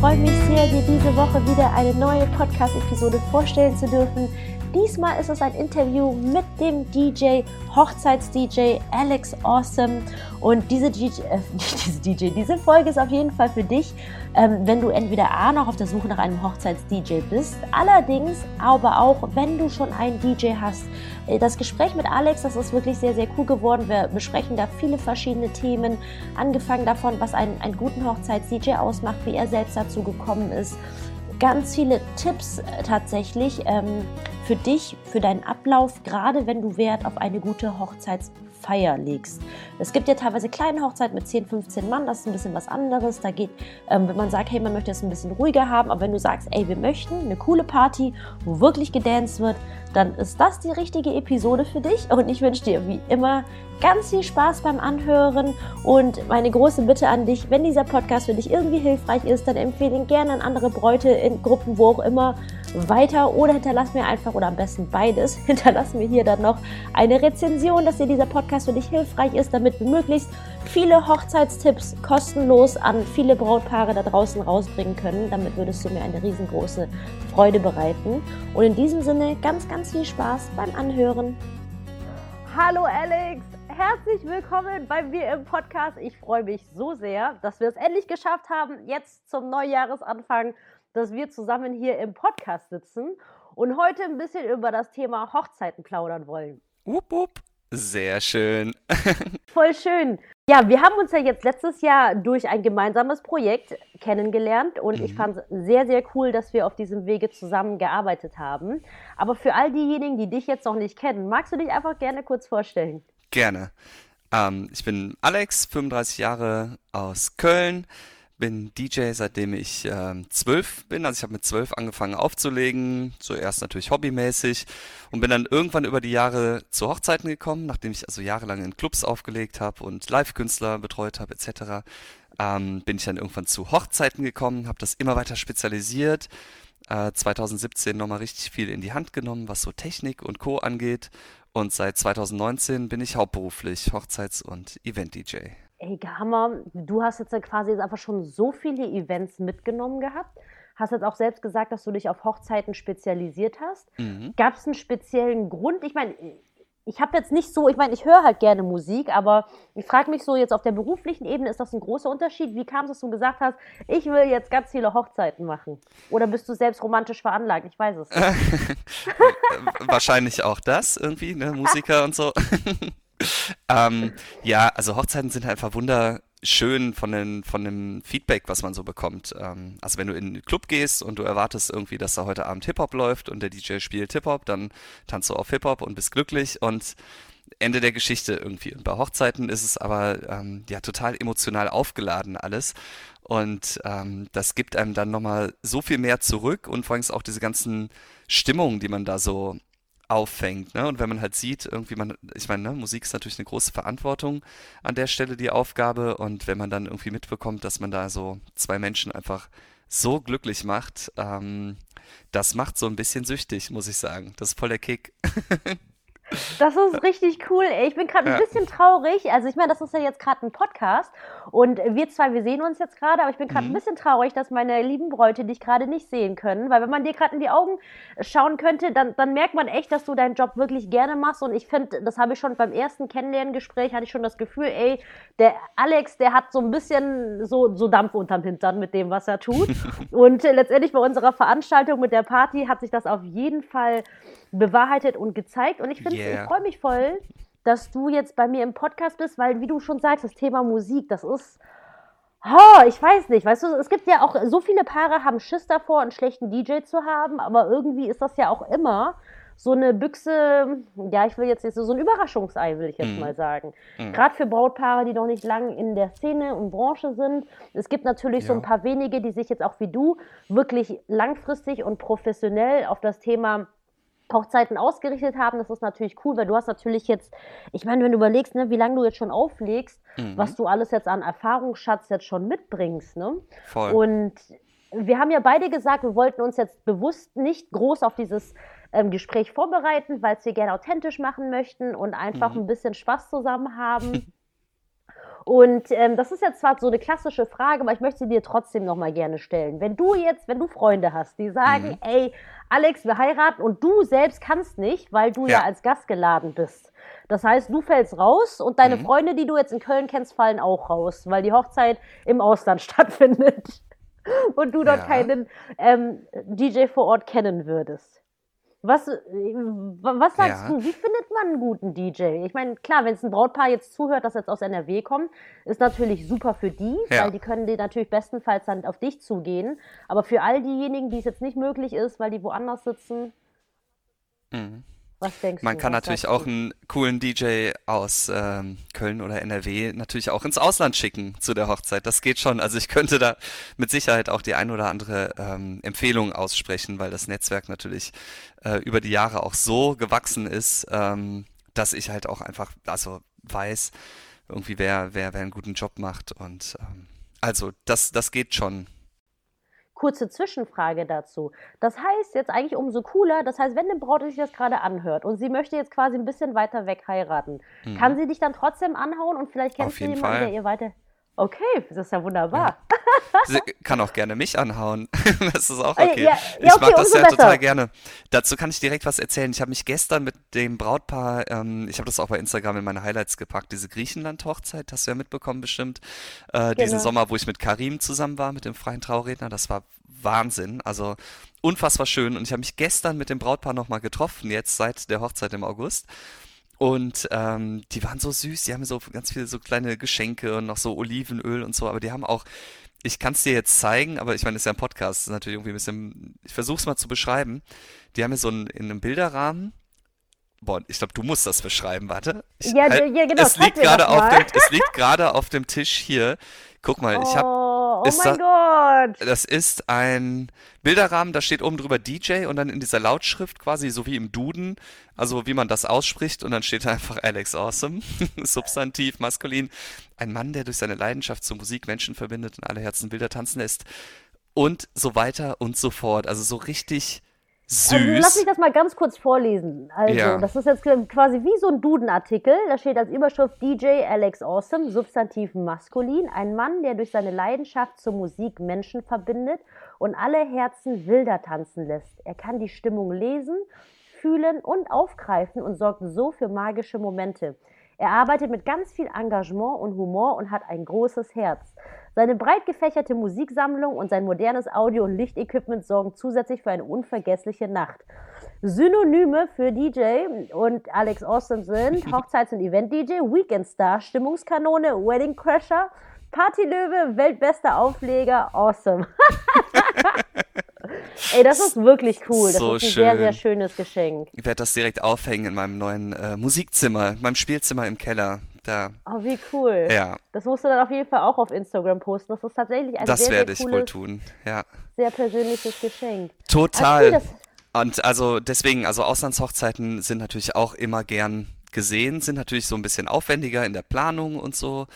freue mich sehr, dir diese Woche wieder eine neue Podcast-Episode vorstellen zu dürfen. Diesmal ist es ein Interview mit dem DJ, Hochzeits-DJ Alex Awesome. Und diese DJ, äh, diese DJ, diese Folge ist auf jeden Fall für dich, ähm, wenn du entweder A noch auf der Suche nach einem Hochzeits-DJ bist, allerdings aber auch, wenn du schon einen DJ hast. Äh, das Gespräch mit Alex, das ist wirklich sehr, sehr cool geworden. Wir besprechen da viele verschiedene Themen, angefangen davon, was einen, einen guten Hochzeits-DJ ausmacht, wie er selbst dazu gekommen ist ganz viele Tipps äh, tatsächlich ähm, für dich, für deinen Ablauf, gerade wenn du Wert auf eine gute Hochzeitsfeier legst. Es gibt ja teilweise kleine Hochzeiten mit 10, 15 Mann, das ist ein bisschen was anderes. Da geht, ähm, wenn man sagt, hey, man möchte es ein bisschen ruhiger haben, aber wenn du sagst, ey, wir möchten eine coole Party, wo wirklich gedanced wird, dann ist das die richtige Episode für dich. Und ich wünsche dir wie immer ganz viel Spaß beim Anhören und meine große Bitte an dich, wenn dieser Podcast für dich irgendwie hilfreich ist, dann empfehle ihn gerne an andere Bräute in Gruppen, wo auch immer weiter oder hinterlass mir einfach oder am besten beides, hinterlass mir hier dann noch eine Rezension, dass dir dieser Podcast für dich hilfreich ist, damit wir möglichst viele Hochzeitstipps kostenlos an viele Brautpaare da draußen rausbringen können. Damit würdest du mir eine riesengroße Freude bereiten. Und in diesem Sinne ganz, ganz viel Spaß beim Anhören. Hallo Alex, herzlich willkommen bei mir im Podcast. Ich freue mich so sehr, dass wir es endlich geschafft haben, jetzt zum Neujahresanfang, dass wir zusammen hier im Podcast sitzen und heute ein bisschen über das Thema Hochzeiten plaudern wollen. Wupp, wupp. Sehr schön. Voll schön. Ja, wir haben uns ja jetzt letztes Jahr durch ein gemeinsames Projekt kennengelernt und mhm. ich fand es sehr, sehr cool, dass wir auf diesem Wege zusammengearbeitet haben. Aber für all diejenigen, die dich jetzt noch nicht kennen, magst du dich einfach gerne kurz vorstellen? Gerne. Ähm, ich bin Alex, 35 Jahre aus Köln bin DJ, seitdem ich ähm, zwölf bin. Also ich habe mit zwölf angefangen aufzulegen, zuerst natürlich hobbymäßig und bin dann irgendwann über die Jahre zu Hochzeiten gekommen, nachdem ich also jahrelang in Clubs aufgelegt habe und Live-Künstler betreut habe etc. Ähm, bin ich dann irgendwann zu Hochzeiten gekommen, habe das immer weiter spezialisiert. Äh, 2017 nochmal richtig viel in die Hand genommen, was so Technik und Co. angeht. Und seit 2019 bin ich hauptberuflich Hochzeits- und Event-DJ. Ey, Hammer, du hast jetzt ja quasi jetzt einfach schon so viele Events mitgenommen gehabt. Hast jetzt auch selbst gesagt, dass du dich auf Hochzeiten spezialisiert hast. Mhm. Gab es einen speziellen Grund? Ich meine, ich habe jetzt nicht so, ich meine, ich höre halt gerne Musik, aber ich frage mich so jetzt auf der beruflichen Ebene, ist das ein großer Unterschied? Wie kam es, dass du gesagt hast, ich will jetzt ganz viele Hochzeiten machen? Oder bist du selbst romantisch veranlagt? Ich weiß es nicht. Wahrscheinlich auch das irgendwie, ne? Musiker und so. ähm, ja, also Hochzeiten sind halt einfach wunderschön von, den, von dem Feedback, was man so bekommt. Ähm, also wenn du in den Club gehst und du erwartest irgendwie, dass da heute Abend Hip-Hop läuft und der DJ spielt Hip-Hop, dann tanzt du auf Hip-Hop und bist glücklich und Ende der Geschichte irgendwie. Und bei Hochzeiten ist es aber ähm, ja total emotional aufgeladen alles. Und ähm, das gibt einem dann nochmal so viel mehr zurück und vor allem auch diese ganzen Stimmungen, die man da so auffängt. Ne? Und wenn man halt sieht, irgendwie man, ich meine, ne, Musik ist natürlich eine große Verantwortung an der Stelle, die Aufgabe. Und wenn man dann irgendwie mitbekommt, dass man da so zwei Menschen einfach so glücklich macht, ähm, das macht so ein bisschen süchtig, muss ich sagen. Das ist voll der Kick. Das ist richtig cool. Ich bin gerade ein bisschen traurig. Also ich meine, das ist ja jetzt gerade ein Podcast und wir zwei, wir sehen uns jetzt gerade, aber ich bin gerade mhm. ein bisschen traurig, dass meine lieben Bräute dich gerade nicht sehen können, weil wenn man dir gerade in die Augen schauen könnte, dann, dann merkt man echt, dass du deinen Job wirklich gerne machst und ich finde, das habe ich schon beim ersten Kennenlerngespräch, hatte ich schon das Gefühl, ey, der Alex, der hat so ein bisschen so, so Dampf unterm Hintern mit dem, was er tut und letztendlich bei unserer Veranstaltung mit der Party hat sich das auf jeden Fall bewahrheitet und gezeigt. Und ich finde, yeah. ich freue mich voll, dass du jetzt bei mir im Podcast bist, weil, wie du schon sagst, das Thema Musik, das ist. Oh, ich weiß nicht, weißt du, es gibt ja auch so viele Paare haben Schiss davor, einen schlechten DJ zu haben, aber irgendwie ist das ja auch immer so eine Büchse, ja, ich will jetzt nicht so, so ein Überraschungsei, will ich jetzt mm. mal sagen. Mm. Gerade für Brautpaare, die noch nicht lang in der Szene und Branche sind. Es gibt natürlich ja. so ein paar wenige, die sich jetzt auch wie du wirklich langfristig und professionell auf das Thema Hochzeiten ausgerichtet haben. Das ist natürlich cool, weil du hast natürlich jetzt, ich meine, wenn du überlegst, ne, wie lange du jetzt schon auflegst, mhm. was du alles jetzt an Erfahrungsschatz jetzt schon mitbringst. Ne? Voll. Und wir haben ja beide gesagt, wir wollten uns jetzt bewusst nicht groß auf dieses ähm, Gespräch vorbereiten, weil es wir gerne authentisch machen möchten und einfach mhm. ein bisschen Spaß zusammen haben. Und ähm, das ist jetzt zwar so eine klassische Frage, aber ich möchte sie dir trotzdem noch mal gerne stellen. Wenn du jetzt, wenn du Freunde hast, die sagen, mhm. ey, Alex, wir heiraten und du selbst kannst nicht, weil du ja, ja als Gast geladen bist. Das heißt, du fällst raus und deine mhm. Freunde, die du jetzt in Köln kennst, fallen auch raus, weil die Hochzeit im Ausland stattfindet und du dort ja. keinen ähm, DJ vor Ort kennen würdest. Was, äh, was sagst ja. du, wie findet man einen guten DJ? Ich meine, klar, wenn es ein Brautpaar jetzt zuhört, das jetzt aus NRW kommt, ist natürlich super für die, ja. weil die können dir natürlich bestenfalls dann auf dich zugehen. Aber für all diejenigen, die es jetzt nicht möglich ist, weil die woanders sitzen, mhm. Man kann natürlich auch einen coolen DJ aus ähm, Köln oder NRW natürlich auch ins Ausland schicken zu der Hochzeit. Das geht schon. Also ich könnte da mit Sicherheit auch die ein oder andere ähm, Empfehlung aussprechen, weil das Netzwerk natürlich äh, über die Jahre auch so gewachsen ist, ähm, dass ich halt auch einfach, also weiß, irgendwie wer, wer, wer einen guten Job macht und ähm, also das, das geht schon. Kurze Zwischenfrage dazu. Das heißt jetzt eigentlich umso cooler, das heißt, wenn eine Braut sich das gerade anhört und sie möchte jetzt quasi ein bisschen weiter weg heiraten, mhm. kann sie dich dann trotzdem anhauen und vielleicht kennst du jemanden, Fall. der ihr weiter. Okay, das ist ja wunderbar. Ja. Sie kann auch gerne mich anhauen. das ist auch okay. Ja, ja, ich okay, mag das ja besser. total gerne. Dazu kann ich direkt was erzählen. Ich habe mich gestern mit dem Brautpaar, ähm, ich habe das auch bei Instagram in meine Highlights gepackt, diese Griechenland-Hochzeit, hast du ja mitbekommen bestimmt. Äh, genau. Diesen Sommer, wo ich mit Karim zusammen war, mit dem freien Trauredner, das war Wahnsinn. Also unfassbar schön. Und ich habe mich gestern mit dem Brautpaar nochmal getroffen, jetzt seit der Hochzeit im August. Und ähm, die waren so süß, die haben so ganz viele so kleine Geschenke und noch so Olivenöl und so, aber die haben auch, ich kann es dir jetzt zeigen, aber ich meine, es ist ja ein Podcast, das ist natürlich irgendwie ein bisschen, ich versuche es mal zu beschreiben. Die haben mir so ein, in einem Bilderrahmen, boah, ich glaube, du musst das beschreiben, warte. Ich, ja, halt, ja, genau. Es liegt gerade auf dem, es liegt gerade auf dem Tisch hier. Guck mal, ich habe Oh, oh mein da, Gott. Das ist ein Bilderrahmen, da steht oben drüber DJ und dann in dieser Lautschrift quasi, so wie im Duden, also wie man das ausspricht und dann steht da einfach Alex Awesome, Substantiv, maskulin. Ein Mann, der durch seine Leidenschaft zur Musik Menschen verbindet und alle Herzen Bilder tanzen lässt und so weiter und so fort. Also so richtig Süß. Also lass mich das mal ganz kurz vorlesen. Also, ja. das ist jetzt quasi wie so ein Duden-Artikel. Da steht als Überschrift DJ Alex Awesome, Substantiv maskulin. Ein Mann, der durch seine Leidenschaft zur Musik Menschen verbindet und alle Herzen wilder tanzen lässt. Er kann die Stimmung lesen, fühlen und aufgreifen und sorgt so für magische Momente. Er arbeitet mit ganz viel Engagement und Humor und hat ein großes Herz. Seine breit gefächerte Musiksammlung und sein modernes Audio- und Lichtequipment sorgen zusätzlich für eine unvergessliche Nacht. Synonyme für DJ und Alex Austin sind Hochzeits- und Event-DJ, Weekend-Star, Stimmungskanone, Wedding Crasher, Partylöwe, weltbester Aufleger, awesome. Ey, das ist wirklich cool. Das so ist ein schön. sehr, sehr schönes Geschenk. Ich werde das direkt aufhängen in meinem neuen äh, Musikzimmer, meinem Spielzimmer im Keller da. Oh, wie cool. Ja. Das musst du dann auf jeden Fall auch auf Instagram posten. Das ist tatsächlich ein das sehr, werde sehr ich wohl tun, ja. Sehr persönliches Geschenk. Total. Also, und also deswegen, also Auslandshochzeiten sind natürlich auch immer gern gesehen, sind natürlich so ein bisschen aufwendiger in der Planung und so,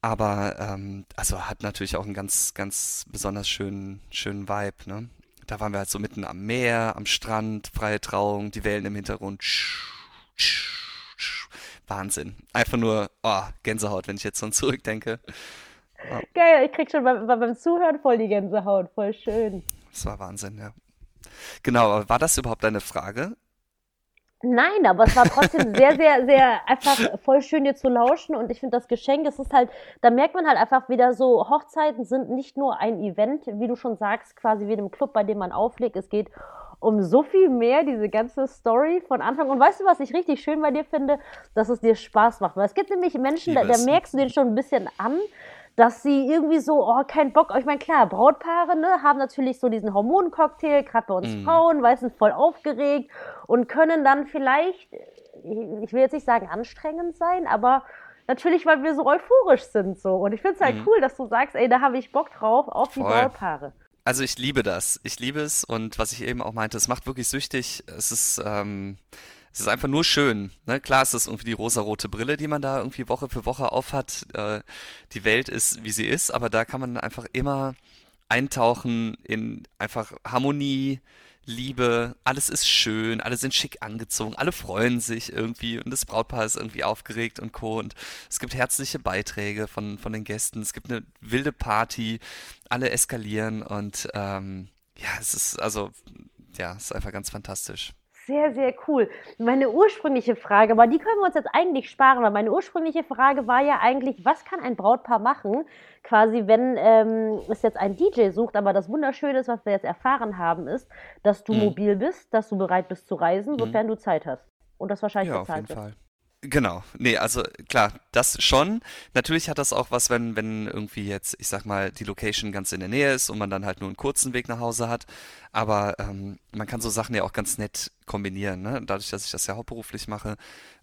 aber ähm, also hat natürlich auch einen ganz, ganz besonders schönen, schönen Vibe, ne? Da waren wir halt so mitten am Meer, am Strand, freie Trauung, die Wellen im Hintergrund. Wahnsinn. Einfach nur oh, Gänsehaut, wenn ich jetzt so zurückdenke. Oh. Geil, ich krieg schon beim, beim Zuhören voll die Gänsehaut, voll schön. Das war Wahnsinn, ja. Genau, aber war das überhaupt deine Frage? Nein, aber es war trotzdem sehr, sehr, sehr einfach voll schön dir zu lauschen und ich finde das Geschenk, es ist halt, da merkt man halt einfach wieder so, Hochzeiten sind nicht nur ein Event, wie du schon sagst, quasi wie in einem Club, bei dem man auflegt, es geht um so viel mehr, diese ganze Story von Anfang. Und weißt du, was ich richtig schön bei dir finde? Dass es dir Spaß macht. Weil es gibt nämlich Menschen, da, da merkst du den schon ein bisschen an, dass sie irgendwie so, oh, kein Bock. Ich meine, klar, Brautpaare ne, haben natürlich so diesen Hormoncocktail, gerade bei uns mm. Frauen, weil sind voll aufgeregt und können dann vielleicht, ich will jetzt nicht sagen anstrengend sein, aber natürlich, weil wir so euphorisch sind so. Und ich finde es halt mm. cool, dass du sagst, ey, da habe ich Bock drauf auf die Brautpaare also ich liebe das. Ich liebe es und was ich eben auch meinte, es macht wirklich süchtig. Es ist, ähm, es ist einfach nur schön. Ne? Klar ist es irgendwie die rosarote Brille, die man da irgendwie Woche für Woche aufhat. Äh, die Welt ist, wie sie ist, aber da kann man einfach immer eintauchen in einfach Harmonie, Liebe, alles ist schön, alle sind schick angezogen, alle freuen sich irgendwie und das Brautpaar ist irgendwie aufgeregt und co. Und es gibt herzliche Beiträge von, von den Gästen, es gibt eine wilde Party, alle eskalieren und ähm, ja, es ist also, ja, es ist einfach ganz fantastisch. Sehr, sehr cool. Meine ursprüngliche Frage, aber die können wir uns jetzt eigentlich sparen, weil meine ursprüngliche Frage war ja eigentlich, was kann ein Brautpaar machen, quasi, wenn ähm, es jetzt ein DJ sucht, aber das Wunderschöne ist, was wir jetzt erfahren haben, ist, dass du mhm. mobil bist, dass du bereit bist zu reisen, mhm. sofern mhm. du Zeit hast. Und das wahrscheinlich ja, bezahlt auf jeden wird. Fall. Genau, nee, also klar, das schon. Natürlich hat das auch was, wenn, wenn irgendwie jetzt, ich sag mal, die Location ganz in der Nähe ist und man dann halt nur einen kurzen Weg nach Hause hat. Aber ähm, man kann so Sachen ja auch ganz nett kombinieren. Ne? Dadurch, dass ich das ja hauptberuflich mache,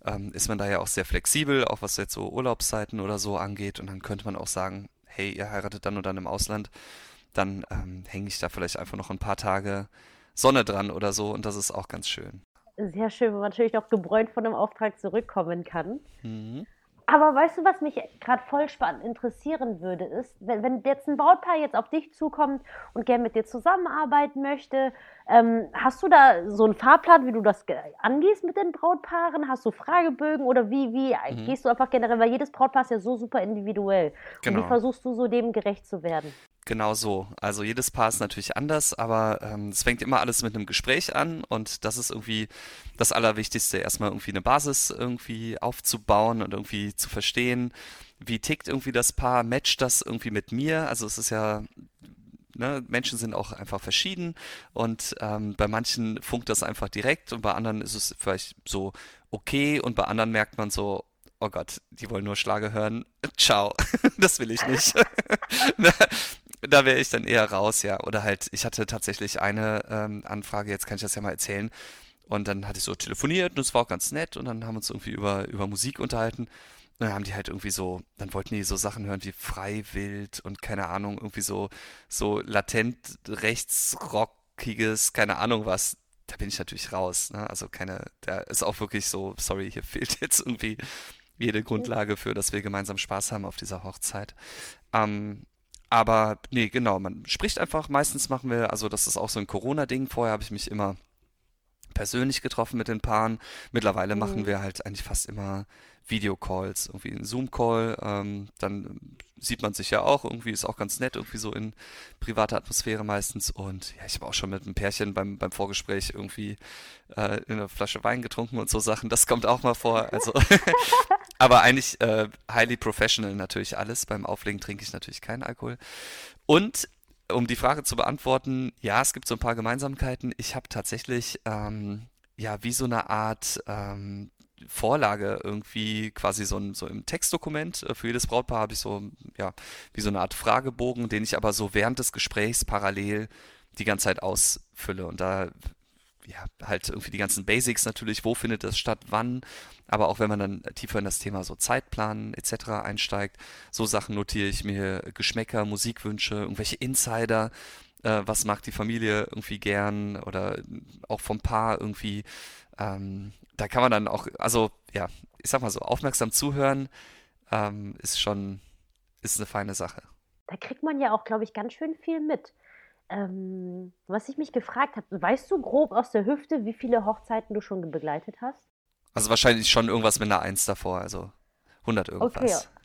ähm, ist man da ja auch sehr flexibel, auch was jetzt so Urlaubszeiten oder so angeht. Und dann könnte man auch sagen, hey, ihr heiratet dann und dann im Ausland, dann ähm, hänge ich da vielleicht einfach noch ein paar Tage Sonne dran oder so und das ist auch ganz schön sehr schön, wo man natürlich noch gebräunt von einem Auftrag zurückkommen kann. Mhm. Aber weißt du, was mich gerade voll spannend interessieren würde, ist, wenn, wenn jetzt ein Brautpaar jetzt auf dich zukommt und gerne mit dir zusammenarbeiten möchte, ähm, hast du da so einen Fahrplan, wie du das angehst mit den Brautpaaren? Hast du Fragebögen oder wie, wie mhm. gehst du einfach generell, weil jedes Brautpaar ist ja so super individuell. Genau. Und wie genau. versuchst du so dem gerecht zu werden? Genau so. Also jedes Paar ist natürlich anders, aber ähm, es fängt immer alles mit einem Gespräch an und das ist irgendwie das Allerwichtigste, erstmal irgendwie eine Basis irgendwie aufzubauen und irgendwie zu verstehen, wie tickt irgendwie das Paar, matcht das irgendwie mit mir. Also es ist ja, ne, Menschen sind auch einfach verschieden und ähm, bei manchen funkt das einfach direkt und bei anderen ist es vielleicht so okay und bei anderen merkt man so, oh Gott, die wollen nur Schlage hören. Ciao, das will ich nicht. da wäre ich dann eher raus, ja. Oder halt, ich hatte tatsächlich eine ähm, Anfrage, jetzt kann ich das ja mal erzählen. Und dann hatte ich so telefoniert und es war auch ganz nett und dann haben wir uns irgendwie über, über Musik unterhalten. Und dann haben die halt irgendwie so, dann wollten die so Sachen hören wie Freiwild und keine Ahnung, irgendwie so, so latent rechtsrockiges, keine Ahnung was. Da bin ich natürlich raus. Ne? Also keine, da ist auch wirklich so, sorry, hier fehlt jetzt irgendwie jede Grundlage für, dass wir gemeinsam Spaß haben auf dieser Hochzeit. Ähm, aber nee, genau, man spricht einfach. Meistens machen wir, also das ist auch so ein Corona-Ding. Vorher habe ich mich immer persönlich getroffen mit den Paaren. Mittlerweile mhm. machen wir halt eigentlich fast immer Videocalls, irgendwie einen Zoom-Call. Ähm, dann sieht man sich ja auch, irgendwie ist auch ganz nett, irgendwie so in privater Atmosphäre meistens. Und ja, ich habe auch schon mit einem Pärchen beim, beim Vorgespräch irgendwie äh, in einer Flasche Wein getrunken und so Sachen. Das kommt auch mal vor. Also Aber eigentlich äh, highly professional natürlich alles. Beim Auflegen trinke ich natürlich keinen Alkohol. Und um die Frage zu beantworten, ja, es gibt so ein paar Gemeinsamkeiten. Ich habe tatsächlich ähm, ja wie so eine Art ähm, Vorlage irgendwie quasi so, ein, so im Textdokument. Äh, für jedes Brautpaar habe ich so, ja, wie so eine Art Fragebogen, den ich aber so während des Gesprächs parallel die ganze Zeit ausfülle. Und da ja, halt irgendwie die ganzen Basics natürlich, wo findet das statt, wann, aber auch wenn man dann tiefer in das Thema so Zeitplan etc. einsteigt, so Sachen notiere ich mir, Geschmäcker, Musikwünsche, irgendwelche Insider, äh, was mag die Familie irgendwie gern oder auch vom Paar irgendwie, ähm, da kann man dann auch, also ja, ich sag mal so, aufmerksam zuhören ähm, ist schon, ist eine feine Sache. Da kriegt man ja auch, glaube ich, ganz schön viel mit. Ähm, was ich mich gefragt habe, weißt du grob aus der Hüfte, wie viele Hochzeiten du schon begleitet hast? Also wahrscheinlich schon irgendwas mit einer Eins davor, also 100 irgendwas. Okay.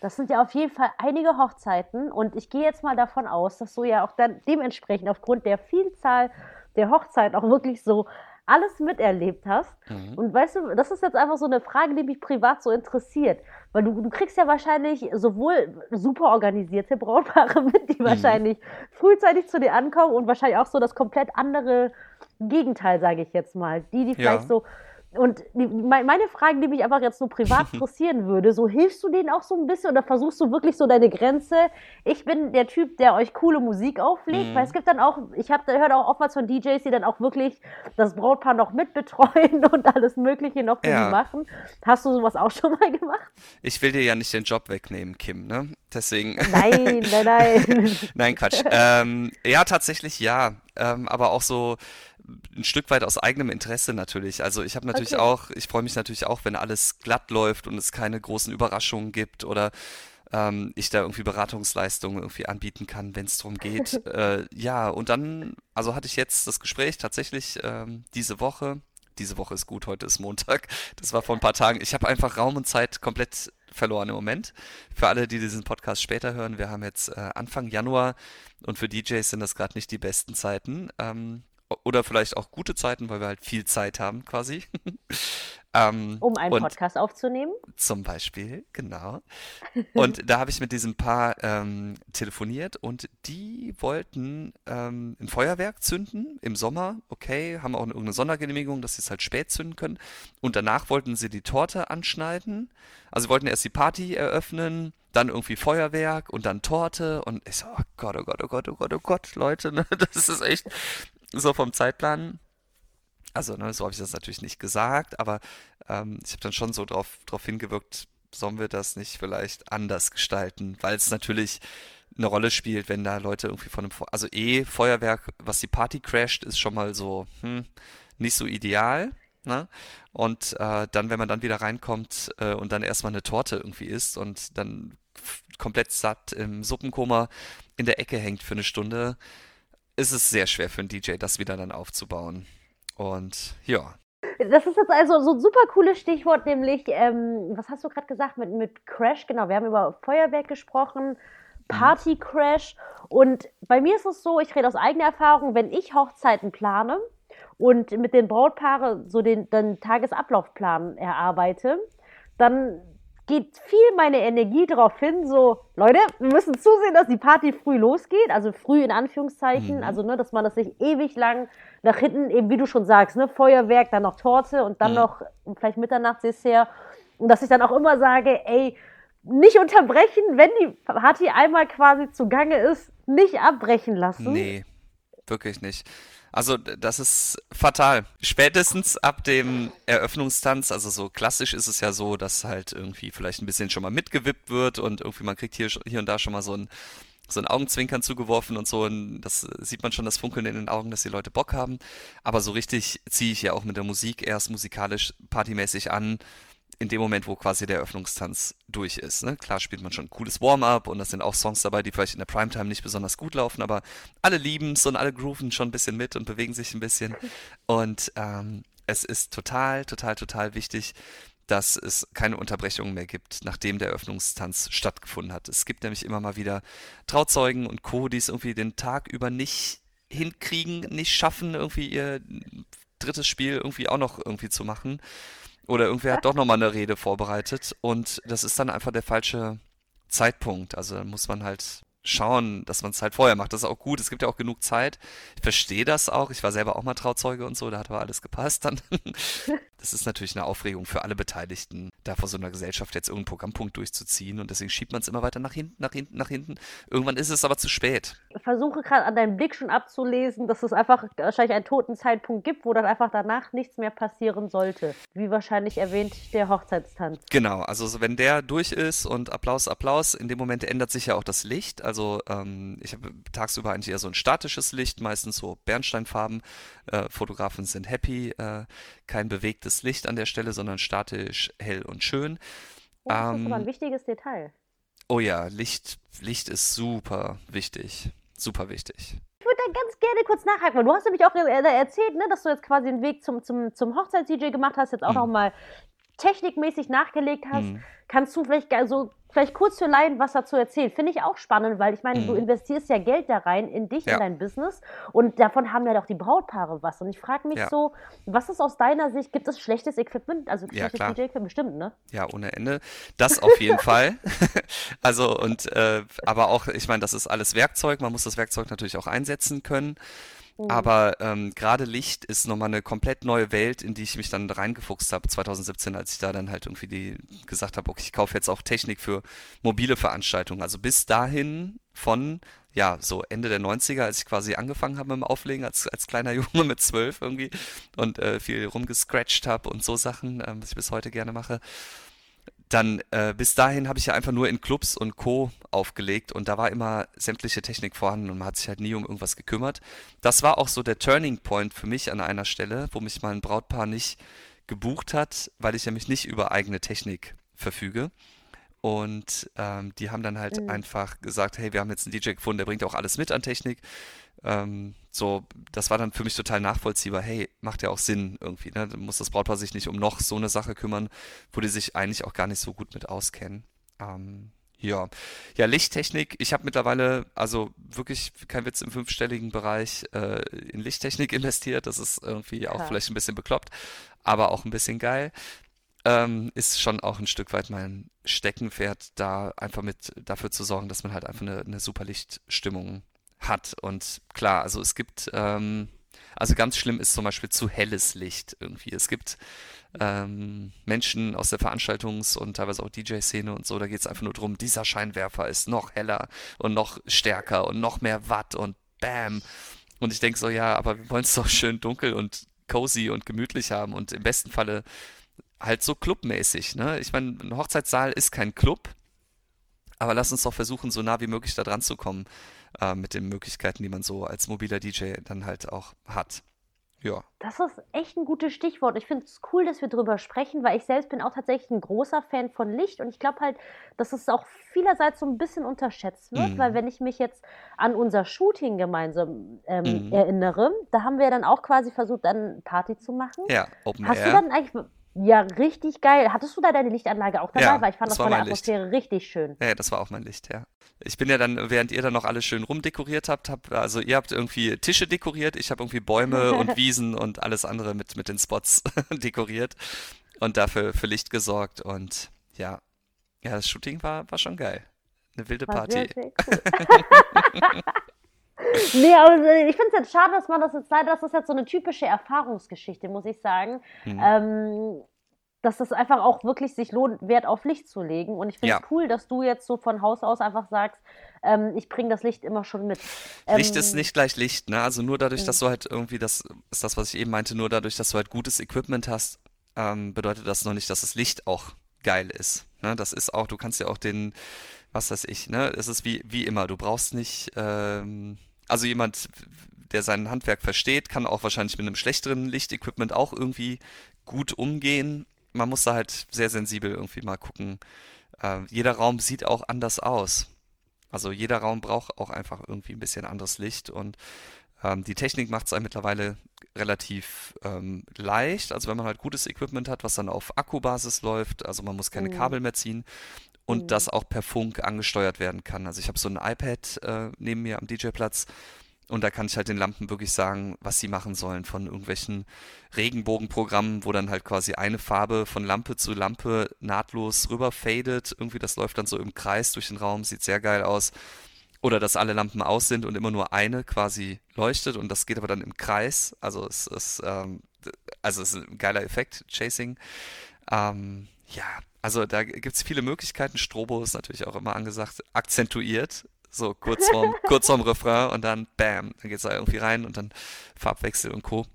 Das sind ja auf jeden Fall einige Hochzeiten und ich gehe jetzt mal davon aus, dass du ja auch dann dementsprechend aufgrund der Vielzahl der Hochzeiten auch wirklich so alles miterlebt hast. Mhm. Und weißt du, das ist jetzt einfach so eine Frage, die mich privat so interessiert. Weil du, du kriegst ja wahrscheinlich sowohl super organisierte Brautpaare mit, die mhm. wahrscheinlich frühzeitig zu dir ankommen und wahrscheinlich auch so das komplett andere Gegenteil, sage ich jetzt mal. Die, die vielleicht ja. so und die, meine Frage, die mich einfach jetzt so privat interessieren würde, so hilfst du denen auch so ein bisschen oder versuchst du wirklich so deine Grenze? Ich bin der Typ, der euch coole Musik auflegt, mhm. weil es gibt dann auch, ich habe höre auch oftmals von DJs, die dann auch wirklich das Brautpaar noch mitbetreuen und alles Mögliche noch für ja. machen. Hast du sowas auch schon mal gemacht? Ich will dir ja nicht den Job wegnehmen, Kim, ne? Deswegen. Nein, nein, nein. nein, Quatsch. Ähm, ja, tatsächlich ja. Ähm, aber auch so ein Stück weit aus eigenem Interesse natürlich. Also ich habe natürlich okay. auch, ich freue mich natürlich auch, wenn alles glatt läuft und es keine großen Überraschungen gibt oder ähm, ich da irgendwie Beratungsleistungen irgendwie anbieten kann, wenn es darum geht. äh, ja, und dann, also hatte ich jetzt das Gespräch tatsächlich ähm, diese Woche. Diese Woche ist gut, heute ist Montag. Das war vor ein paar Tagen. Ich habe einfach Raum und Zeit komplett verloren im Moment. Für alle, die diesen Podcast später hören, wir haben jetzt äh, Anfang Januar und für DJs sind das gerade nicht die besten Zeiten. Ähm, oder vielleicht auch gute Zeiten, weil wir halt viel Zeit haben quasi. ähm, um einen Podcast aufzunehmen? Zum Beispiel, genau. Und da habe ich mit diesem Paar ähm, telefoniert und die wollten ähm, ein Feuerwerk zünden im Sommer. Okay, haben auch irgendeine Sondergenehmigung, dass sie es halt spät zünden können. Und danach wollten sie die Torte anschneiden. Also sie wollten erst die Party eröffnen, dann irgendwie Feuerwerk und dann Torte und ich so, oh Gott, oh Gott, oh Gott, oh Gott, oh Gott, Leute, ne? das ist echt so vom Zeitplan. Also, ne, so habe ich das natürlich nicht gesagt, aber ähm, ich habe dann schon so drauf, drauf hingewirkt, sollen wir das nicht vielleicht anders gestalten, weil es natürlich eine Rolle spielt, wenn da Leute irgendwie von einem, also eh Feuerwerk, was die Party crasht, ist schon mal so hm, nicht so ideal. Ne? Und äh, dann, wenn man dann wieder reinkommt äh, und dann erstmal eine Torte irgendwie isst und dann komplett satt im Suppenkoma in der Ecke hängt für eine Stunde, ist es sehr schwer für einen DJ, das wieder dann aufzubauen. Und ja. Das ist jetzt also so ein super cooles Stichwort, nämlich, ähm, was hast du gerade gesagt mit, mit Crash? Genau, wir haben über Feuerwerk gesprochen, Party Crash. Und bei mir ist es so, ich rede aus eigener Erfahrung, wenn ich Hochzeiten plane und mit den Brautpaaren so den, den Tagesablaufplan erarbeite, dann geht viel meine Energie darauf hin, so, Leute, wir müssen zusehen, dass die Party früh losgeht, also früh in Anführungszeichen, mhm. also ne, dass man das nicht ewig lang nach hinten, eben wie du schon sagst, ne, Feuerwerk, dann noch Torte und dann mhm. noch vielleicht Mitternachtsdessert und dass ich dann auch immer sage, ey, nicht unterbrechen, wenn die Party einmal quasi zugange ist, nicht abbrechen lassen. Nee, wirklich nicht. Also das ist fatal. Spätestens ab dem Eröffnungstanz, also so klassisch ist es ja so, dass halt irgendwie vielleicht ein bisschen schon mal mitgewippt wird und irgendwie man kriegt hier, hier und da schon mal so ein so ein Augenzwinkern zugeworfen und so. Und das sieht man schon das Funkeln in den Augen, dass die Leute Bock haben. Aber so richtig ziehe ich ja auch mit der Musik erst musikalisch partymäßig an in dem Moment, wo quasi der Eröffnungstanz durch ist. Ne? Klar spielt man schon ein cooles Warm-up und das sind auch Songs dabei, die vielleicht in der Primetime nicht besonders gut laufen, aber alle lieben es und alle grooven schon ein bisschen mit und bewegen sich ein bisschen. Und ähm, es ist total, total, total wichtig, dass es keine Unterbrechungen mehr gibt, nachdem der Eröffnungstanz stattgefunden hat. Es gibt nämlich immer mal wieder Trauzeugen und Co., die es irgendwie den Tag über nicht hinkriegen, nicht schaffen, irgendwie ihr drittes Spiel irgendwie auch noch irgendwie zu machen. Oder irgendwer hat doch nochmal eine Rede vorbereitet und das ist dann einfach der falsche Zeitpunkt. Also da muss man halt schauen, dass man es halt vorher macht. Das ist auch gut. Es gibt ja auch genug Zeit. Ich verstehe das auch. Ich war selber auch mal Trauzeuge und so. Da hat aber alles gepasst dann. das ist natürlich eine Aufregung für alle Beteiligten, da vor so einer Gesellschaft jetzt irgendeinen Programmpunkt durchzuziehen. Und deswegen schiebt man es immer weiter nach hinten, nach hinten, nach hinten. Irgendwann ist es aber zu spät. Versuche gerade an deinem Blick schon abzulesen, dass es einfach wahrscheinlich einen toten Zeitpunkt gibt, wo dann einfach danach nichts mehr passieren sollte. Wie wahrscheinlich erwähnt der Hochzeitstanz. Genau. Also wenn der durch ist und Applaus, Applaus, in dem Moment ändert sich ja auch das Licht. Also ähm, ich habe tagsüber eigentlich eher so ein statisches Licht, meistens so Bernsteinfarben. Äh, Fotografen sind happy, äh, kein bewegtes Licht an der Stelle, sondern statisch, hell und schön. Oh, das ähm, ist aber ein wichtiges Detail. Oh ja, Licht, Licht ist super wichtig. Super wichtig. Ich würde da ganz gerne kurz nachhaken, weil du hast nämlich auch erzählt, ne, dass du jetzt quasi den Weg zum, zum, zum Hochzeits-DJ gemacht hast, jetzt auch mhm. noch mal technikmäßig nachgelegt hast. Mhm. Kannst du vielleicht so vielleicht kurz für Laien was dazu erzählen? Finde ich auch spannend, weil ich meine, mhm. du investierst ja Geld da rein in dich, ja. in dein Business und davon haben ja doch die Brautpaare was. Und ich frage mich ja. so, was ist aus deiner Sicht, gibt es schlechtes Equipment? Also schlechtes ja, DJ-Equipment bestimmt, ne? Ja, ohne Ende. Das auf jeden Fall. also und äh, aber auch, ich meine, das ist alles Werkzeug, man muss das Werkzeug natürlich auch einsetzen können. Mhm. Aber ähm, gerade Licht ist nochmal eine komplett neue Welt, in die ich mich dann reingefuchst habe 2017, als ich da dann halt irgendwie die, gesagt habe, okay, ich kaufe jetzt auch Technik für mobile Veranstaltungen. Also bis dahin von ja, so Ende der 90er, als ich quasi angefangen habe mit dem Auflegen als, als kleiner Junge mit zwölf irgendwie und äh, viel rumgescratcht habe und so Sachen, äh, was ich bis heute gerne mache dann äh, bis dahin habe ich ja einfach nur in Clubs und Co. aufgelegt und da war immer sämtliche Technik vorhanden und man hat sich halt nie um irgendwas gekümmert. Das war auch so der Turning Point für mich an einer Stelle, wo mich mal ein Brautpaar nicht gebucht hat, weil ich nämlich nicht über eigene Technik verfüge. Und ähm, die haben dann halt Mhm. einfach gesagt, hey, wir haben jetzt einen DJ gefunden, der bringt auch alles mit an Technik. Ähm, so, das war dann für mich total nachvollziehbar. Hey, macht ja auch Sinn irgendwie, ne? Da muss das Brautpaar sich nicht um noch so eine Sache kümmern, wo die sich eigentlich auch gar nicht so gut mit auskennen. Ähm, ja. Ja, Lichttechnik. Ich habe mittlerweile, also wirklich kein Witz, im fünfstelligen Bereich äh, in Lichttechnik investiert. Das ist irgendwie auch vielleicht ein bisschen bekloppt, aber auch ein bisschen geil. Ähm, ist schon auch ein Stück weit mein Steckenpferd, da einfach mit dafür zu sorgen, dass man halt einfach eine, eine super Lichtstimmung hat. Und klar, also es gibt, ähm, also ganz schlimm ist zum Beispiel zu helles Licht irgendwie. Es gibt ähm, Menschen aus der Veranstaltungs- und teilweise auch DJ-Szene und so, da geht es einfach nur drum, dieser Scheinwerfer ist noch heller und noch stärker und noch mehr Watt und Bam. Und ich denke so, ja, aber wir wollen es doch schön dunkel und cozy und gemütlich haben und im besten Falle halt so clubmäßig, ne? Ich meine, ein Hochzeitssaal ist kein Club, aber lass uns doch versuchen, so nah wie möglich da dran zu kommen, äh, mit den Möglichkeiten, die man so als mobiler DJ dann halt auch hat. Ja. Das ist echt ein gutes Stichwort. Ich finde es cool, dass wir drüber sprechen, weil ich selbst bin auch tatsächlich ein großer Fan von Licht und ich glaube halt, dass es auch vielerseits so ein bisschen unterschätzt wird, weil Mhm. wenn ich mich jetzt an unser Shooting gemeinsam ähm, Mhm. erinnere, da haben wir dann auch quasi versucht, dann Party zu machen. Ja, Open Hast du Air. dann eigentlich, ja, richtig geil. Hattest du da deine Lichtanlage auch dabei? Ja, Weil ich fand das das von der mein Licht. Atmosphäre richtig schön. Ja, das war auch mein Licht, ja. Ich bin ja dann, während ihr dann noch alles schön rumdekoriert habt, hab, also ihr habt irgendwie Tische dekoriert, ich habe irgendwie Bäume und Wiesen und alles andere mit, mit den Spots dekoriert und dafür für Licht gesorgt und ja, ja, das Shooting war, war schon geil. Eine wilde War Party. cool. Nee, aber ich finde es jetzt schade, dass man das jetzt leider, das ist jetzt so eine typische Erfahrungsgeschichte, muss ich sagen. Mhm. Ähm, dass es einfach auch wirklich sich lohnt, Wert auf Licht zu legen. Und ich finde es Ja, cool, dass du jetzt so von Haus aus einfach sagst, ähm, ich bringe das Licht immer schon mit. Licht ist Ähm, nicht gleich Licht, ne? Also nur dadurch, dass du halt irgendwie, das ist das, was ich eben meinte, nur dadurch, dass du halt gutes Equipment hast, ähm, bedeutet das noch nicht, dass das Licht auch geil ist. Ne? Das ist auch, du kannst ja auch den, was weiß ich, ne? Es ist wie, wie immer, du brauchst nicht, ähm, also jemand, der sein Handwerk versteht, kann auch wahrscheinlich mit einem schlechteren Lichtequipment auch irgendwie gut umgehen. Man muss da halt sehr sensibel irgendwie mal gucken. Äh, jeder Raum sieht auch anders aus. Also jeder Raum braucht auch einfach irgendwie ein bisschen anderes Licht und ähm, die Technik macht es einem mittlerweile relativ ähm, leicht. Also wenn man halt gutes Equipment hat, was dann auf Akkubasis läuft, also man muss keine mh, Kabel mehr ziehen und mh. das auch per Funk angesteuert werden kann. Also ich habe so ein iPad äh, neben mir am DJ-Platz und da kann ich halt den Lampen wirklich sagen, was sie machen sollen von irgendwelchen Regenbogenprogrammen, wo dann halt quasi eine Farbe von Lampe zu Lampe nahtlos rüber fadet. Irgendwie das läuft dann so im Kreis durch den Raum, sieht sehr geil aus. Oder dass alle Lampen aus sind und immer nur eine quasi leuchtet und das geht aber dann im Kreis. Also es ist, ähm, also es ist ein geiler Effekt, Chasing. Ähm, ja, also da gibt es viele Möglichkeiten. Strobo ist natürlich auch immer angesagt, akzentuiert. So kurz vorm, kurz vorm Refrain und dann bam, dann geht's da irgendwie rein und dann Farbwechsel und Co.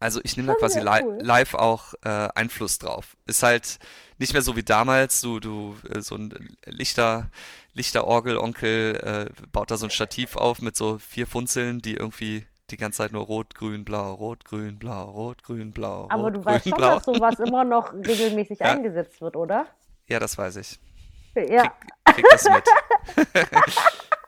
Also ich nehme da quasi li cool. live auch äh, Einfluss drauf. Ist halt nicht mehr so wie damals, du, du, äh, so ein Lichter, Lichterorgel-Onkel äh, baut da so ein Stativ auf mit so vier Funzeln, die irgendwie die ganze Zeit nur rot, grün, blau, rot, grün, blau, rot, grün, blau, Aber rot, du weißt grün, schon, blau. dass sowas immer noch regelmäßig Ja, eingesetzt wird, oder? ja, das weiß ich. Ja. Krieg, krieg das mit.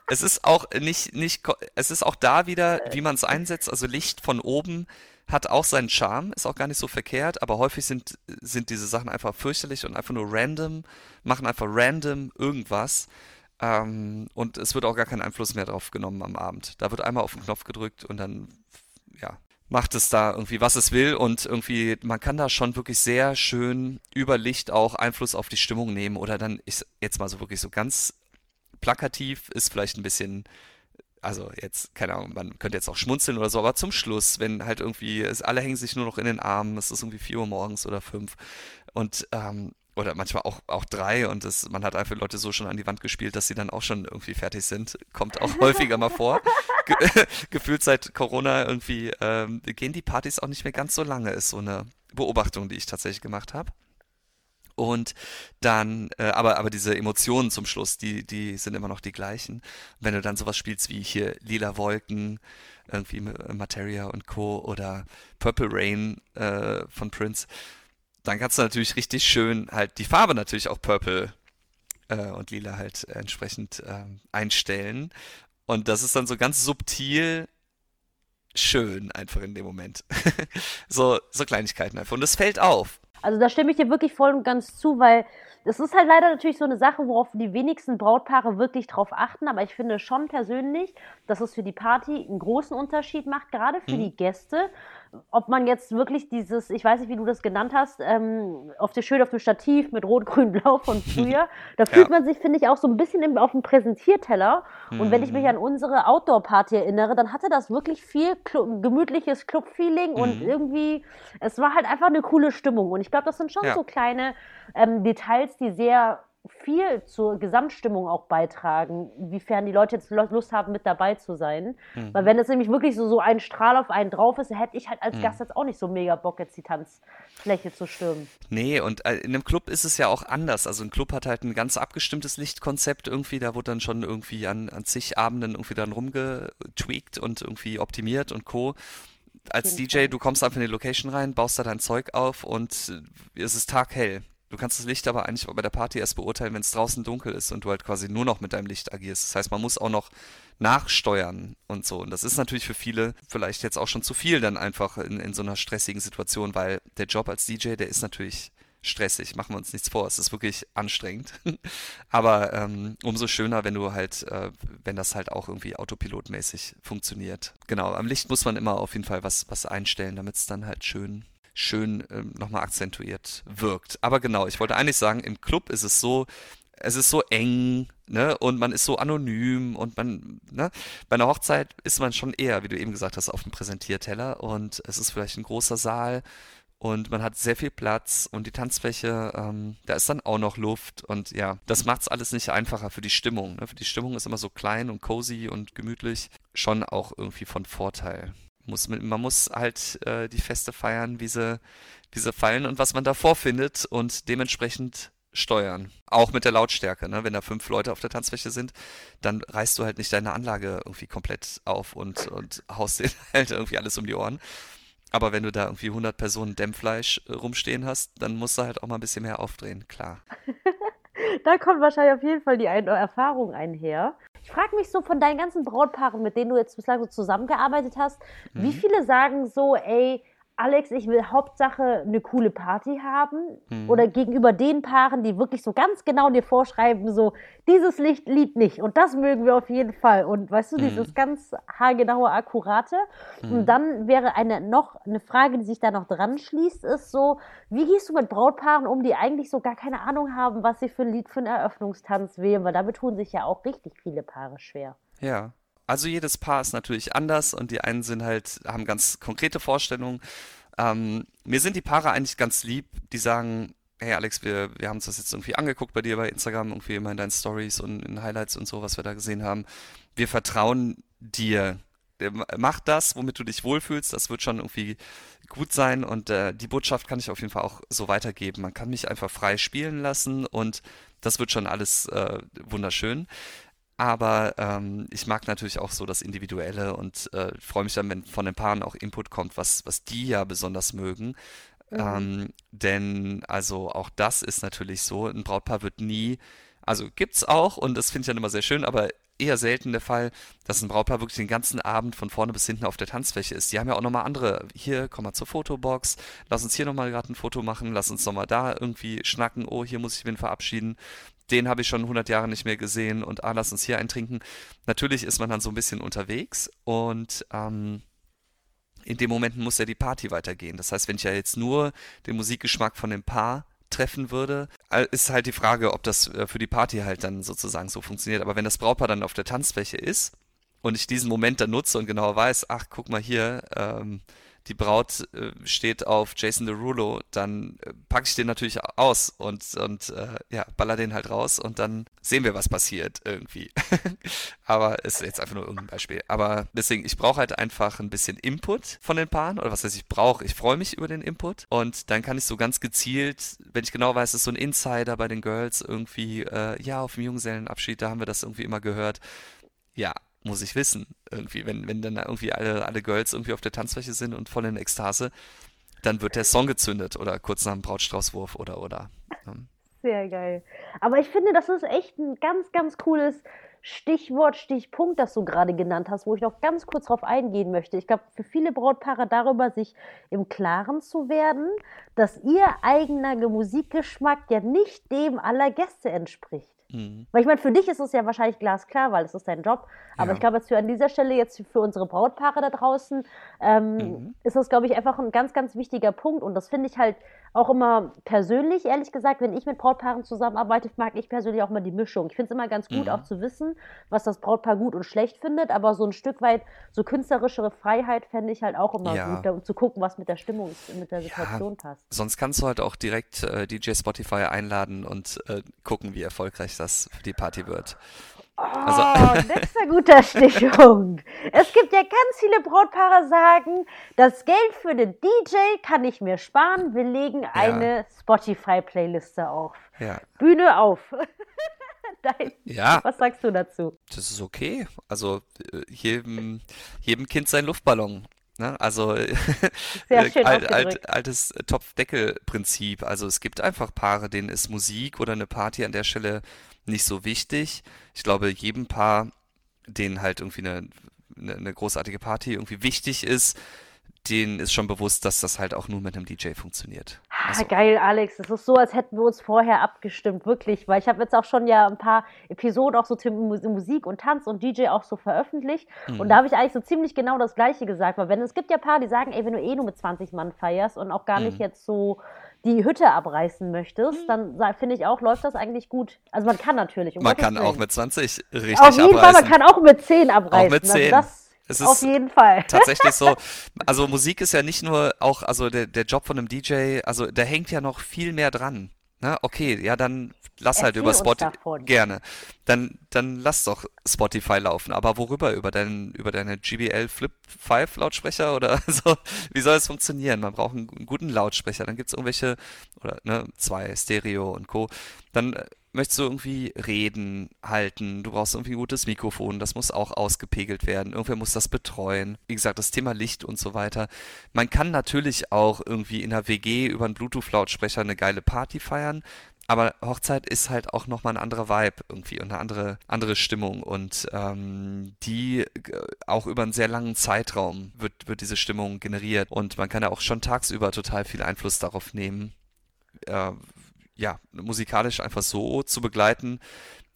Es ist auch nicht, nicht, es ist auch da wieder, wie man es einsetzt. Also Licht von oben hat auch seinen Charme, ist auch gar nicht so verkehrt, aber häufig sind, sind diese Sachen einfach fürchterlich und einfach nur random, machen einfach random irgendwas. Ähm, und es wird auch gar kein Einfluss mehr drauf genommen am Abend. Da wird einmal auf den Knopf gedrückt und dann, macht es da irgendwie, was es will. Und irgendwie, man kann da schon wirklich sehr schön über Licht auch Einfluss auf die Stimmung nehmen. Oder dann ist jetzt mal so wirklich so ganz plakativ, ist vielleicht ein bisschen also jetzt, keine Ahnung, man könnte jetzt auch schmunzeln oder so, aber zum Schluss, wenn halt irgendwie, es, alle hängen sich nur noch in den Armen, es ist irgendwie 4 Uhr morgens oder 5 und, ähm, oder manchmal auch, auch drei und es, man hat einfach Leute so schon an die Wand gespielt, dass sie dann auch schon irgendwie fertig sind. Kommt auch häufiger mal vor. Ge gefühlt seit Corona irgendwie ähm, gehen die Partys auch nicht mehr ganz so lange, ist so eine Beobachtung, die ich tatsächlich gemacht habe. Und dann, äh, aber, aber diese Emotionen zum Schluss, die, die sind immer noch die gleichen. Wenn du dann sowas spielst wie hier Lila Wolken, irgendwie Materia und Co. oder Purple Rain äh, von Prince, dann kannst du natürlich richtig schön halt die Farbe natürlich auch Purple äh, und Lila halt entsprechend äh, einstellen. Und das ist dann so ganz subtil schön einfach in dem Moment. so, so Kleinigkeiten einfach. Und das fällt auf. Also da stimme ich dir wirklich voll und ganz zu, weil das ist halt leider natürlich so eine Sache, worauf die wenigsten Brautpaare wirklich drauf achten, aber ich finde schon persönlich, dass es für die Party einen großen Unterschied macht, gerade für mhm. die Gäste. Ob man jetzt wirklich dieses, ich weiß nicht, wie du das genannt hast, ähm, auf der schön auf dem Stativ mit Rot, Grün, Blau von früher, da fühlt ja. man sich, finde ich, auch so ein bisschen im, auf dem Präsentierteller. Mhm. Und wenn ich mich mhm. an unsere Outdoor-Party erinnere, dann hatte das wirklich viel Cl gemütliches Club-Feeling mhm. und irgendwie, es war halt einfach eine coole Stimmung. Und ich glaube, das sind schon ja. so kleine ähm, Details, die sehr viel zur Gesamtstimmung auch beitragen, wiefern die Leute jetzt Lust haben, mit dabei zu sein. Mhm. Weil wenn es nämlich wirklich so, so ein Strahl auf einen drauf ist, hätte ich halt als mhm. Gast jetzt auch nicht so mega Bock, jetzt die Tanzfläche zu stürmen. Nee, und äh, in einem Club ist es ja auch anders. Also ein Club hat halt ein ganz abgestimmtes Lichtkonzept irgendwie, da wurde dann schon irgendwie an, an zig Abenden irgendwie dann rumgetweakt und irgendwie optimiert und Co als DJ, du kommst einfach in die Location rein, baust da dein Zeug auf und es ist taghell. Du kannst das Licht aber eigentlich bei der Party erst beurteilen, wenn es draußen dunkel ist und du halt quasi nur noch mit deinem Licht agierst. Das heißt, man muss auch noch nachsteuern und so. Und das ist natürlich für viele vielleicht jetzt auch schon zu viel dann einfach in, in so einer stressigen Situation, weil der Job als DJ, der ist natürlich stressig, machen wir uns nichts vor. Es ist wirklich anstrengend. Aber ähm, umso schöner, wenn du halt, äh, wenn das halt auch irgendwie autopilotmäßig funktioniert. Genau, am Licht muss man immer auf jeden Fall was, was einstellen, damit es dann halt schön schön ähm, nochmal akzentuiert wirkt. Aber genau, ich wollte eigentlich sagen, im Club ist es so, es ist so eng, ne, und man ist so anonym und man, ne, bei einer Hochzeit ist man schon eher, wie du eben gesagt hast, auf dem Präsentierteller und es ist vielleicht ein großer Saal und man hat sehr viel Platz und die Tanzfläche, ähm, da ist dann auch noch Luft und ja, das macht es alles nicht einfacher für die Stimmung. Ne? Für die Stimmung ist immer so klein und cozy und gemütlich, schon auch irgendwie von Vorteil muss man muss halt äh, die Feste feiern, wie sie, wie sie fallen und was man da vorfindet und dementsprechend steuern. Auch mit der Lautstärke, ne? Wenn da fünf Leute auf der Tanzfläche sind, dann reißt du halt nicht deine Anlage irgendwie komplett auf und, und haust dir halt irgendwie alles um die Ohren. Aber wenn du da irgendwie 100 Personen Dämmfleisch äh, rumstehen hast, dann musst du halt auch mal ein bisschen mehr aufdrehen, klar. da kommt wahrscheinlich auf jeden Fall die Erfahrung einher. Ich frage mich so von deinen ganzen Brautpaaren, mit denen du jetzt bislang so zusammengearbeitet hast, mhm. wie viele sagen so, ey, Alex, ich will Hauptsache eine coole Party haben. Mhm. Oder gegenüber den Paaren, die wirklich so ganz genau dir vorschreiben, so, dieses Licht liebt nicht und das mögen wir auf jeden Fall. Und weißt du, mhm. dieses ganz haargenaue, akkurate. Mhm. Und dann wäre eine noch eine Frage, die sich da noch dran schließt, ist so, wie gehst du mit Brautpaaren um, die eigentlich so gar keine Ahnung haben, was sie für ein Lied für einen Eröffnungstanz wählen? Weil damit tun sich ja auch richtig viele Paare schwer. Ja, also jedes Paar ist natürlich anders und die einen sind halt, haben ganz konkrete Vorstellungen. Ähm, mir sind die Paare eigentlich ganz lieb, die sagen, hey Alex, wir, wir haben uns das jetzt irgendwie angeguckt bei dir bei Instagram, irgendwie immer in deinen Stories und in Highlights und so, was wir da gesehen haben. Wir vertrauen dir. Mach das, womit du dich wohlfühlst. Das wird schon irgendwie gut sein und äh, die Botschaft kann ich auf jeden Fall auch so weitergeben. Man kann mich einfach frei spielen lassen und das wird schon alles äh, wunderschön. Aber ähm, ich mag natürlich auch so das Individuelle und äh, freue mich dann, wenn von den Paaren auch Input kommt, was, was die ja besonders mögen. Mhm. Ähm, denn also auch das ist natürlich so, ein Brautpaar wird nie, also gibt's auch und das finde ich dann immer sehr schön, aber eher selten der Fall, dass ein Brautpaar wirklich den ganzen Abend von vorne bis hinten auf der Tanzfläche ist. Die haben ja auch nochmal andere, hier, komm mal zur Fotobox, lass uns hier nochmal gerade ein Foto machen, lass uns nochmal da irgendwie schnacken, oh, hier muss ich mich verabschieden den habe ich schon 100 Jahre nicht mehr gesehen und ah, lass uns hier eintrinken. Natürlich ist man dann so ein bisschen unterwegs und ähm, in dem Moment muss ja die Party weitergehen. Das heißt, wenn ich ja jetzt nur den Musikgeschmack von dem Paar treffen würde, äh, ist halt die Frage, ob das äh, für die Party halt dann sozusagen so funktioniert. Aber wenn das Brautpaar dann auf der Tanzfläche ist und ich diesen Moment dann nutze und genau weiß, ach, guck mal hier, ähm, die Braut äh, steht auf Jason Derulo, dann äh, packe ich den natürlich aus und, und äh, ja, baller den halt raus und dann sehen wir, was passiert irgendwie. Aber ist jetzt einfach nur irgendein Beispiel. Aber deswegen, ich brauche halt einfach ein bisschen Input von den Paaren oder was heißt ich brauche. Ich freue mich über den Input und dann kann ich so ganz gezielt, wenn ich genau weiß, es ist so ein Insider bei den Girls irgendwie, äh, ja, auf dem Junggesellenabschied, da haben wir das irgendwie immer gehört. Ja, muss ich wissen. Irgendwie, wenn, wenn dann irgendwie alle, alle Girls irgendwie auf der Tanzfläche sind und voll in Ekstase, dann wird der Song gezündet oder kurz nach dem Brautstraußwurf oder oder. Ne? Sehr geil. Aber ich finde, das ist echt ein ganz, ganz cooles Stichwort, Stichpunkt, das du gerade genannt hast, wo ich noch ganz kurz drauf eingehen möchte. Ich glaube, für viele Brautpaare darüber, sich im Klaren zu werden, dass ihr eigener Musikgeschmack ja nicht dem aller Gäste entspricht. Mhm. Weil ich meine, für dich ist es ja wahrscheinlich glasklar, weil es ist dein Job. Aber ja. ich glaube, jetzt für an dieser Stelle jetzt für unsere Brautpaare da draußen ähm, mhm. ist das, glaube ich, einfach ein ganz, ganz wichtiger Punkt. Und das finde ich halt auch immer persönlich, ehrlich gesagt, wenn ich mit Brautpaaren zusammenarbeite, mag ich persönlich auch mal die Mischung. Ich finde es immer ganz gut, mhm. auch zu wissen, was das Brautpaar gut und schlecht findet. Aber so ein Stück weit so künstlerischere Freiheit fände ich halt auch immer ja. gut, um zu gucken, was mit der Stimmung, mit der Situation ja. passt. Sonst kannst du halt auch direkt äh, DJ Spotify einladen und äh, gucken, wie erfolgreich das für die Party wird. Also. Oh, nächster guter Stichpunkt. Es gibt ja ganz viele Brautpaare sagen, das Geld für den DJ kann ich mir sparen. Wir legen ja. eine Spotify-Playliste auf. Ja. Bühne auf. Dein, ja. Was sagst du dazu? Das ist okay. Also äh, jedem, jedem Kind sein Luftballon. Ne? Also alt, alt, altes Topfdeckel-Prinzip. Also es gibt einfach Paare, denen ist Musik oder eine Party an der Stelle nicht so wichtig. Ich glaube, jedem Paar, denen halt irgendwie eine, eine, eine großartige Party irgendwie wichtig ist, denen ist schon bewusst, dass das halt auch nur mit einem DJ funktioniert. Also. geil, Alex. Es ist so, als hätten wir uns vorher abgestimmt, wirklich. Weil ich habe jetzt auch schon ja ein paar Episoden auch so zu Musik und Tanz und DJ auch so veröffentlicht. Mhm. Und da habe ich eigentlich so ziemlich genau das Gleiche gesagt. Weil wenn es gibt ja Paar, die sagen, ey, wenn du eh nur mit 20 Mann feierst und auch gar mhm. nicht jetzt so die Hütte abreißen möchtest, dann finde ich auch, läuft das eigentlich gut. Also man kann natürlich. Um man Gottes kann Willen. auch mit 20 richtig Auf jeden abreißen. Fall, man kann auch mit 10 abreißen. Auch mit 10. Also das es ist Auf jeden Fall. Tatsächlich so. Also Musik ist ja nicht nur auch, also der, der Job von einem DJ, also da hängt ja noch viel mehr dran. Na, ne? okay, ja, dann lass halt über Spotify. Gerne. Dann, dann lass doch Spotify laufen. Aber worüber? Über, dein, über deine GBL Flip 5 Lautsprecher oder so? Wie soll es funktionieren? Man braucht einen, einen guten Lautsprecher. Dann gibt es irgendwelche, oder ne, zwei, Stereo und Co. Dann äh, möchtest du irgendwie reden, halten, du brauchst irgendwie ein gutes Mikrofon, das muss auch ausgepegelt werden, irgendwer muss das betreuen. Wie gesagt, das Thema Licht und so weiter. Man kann natürlich auch irgendwie in der WG über einen Bluetooth-Lautsprecher eine geile Party feiern, aber Hochzeit ist halt auch nochmal ein anderer Vibe irgendwie und eine andere, andere Stimmung. Und ähm, die äh, auch über einen sehr langen Zeitraum wird, wird diese Stimmung generiert. Und man kann ja auch schon tagsüber total viel Einfluss darauf nehmen, äh, ja, musikalisch einfach so zu begleiten.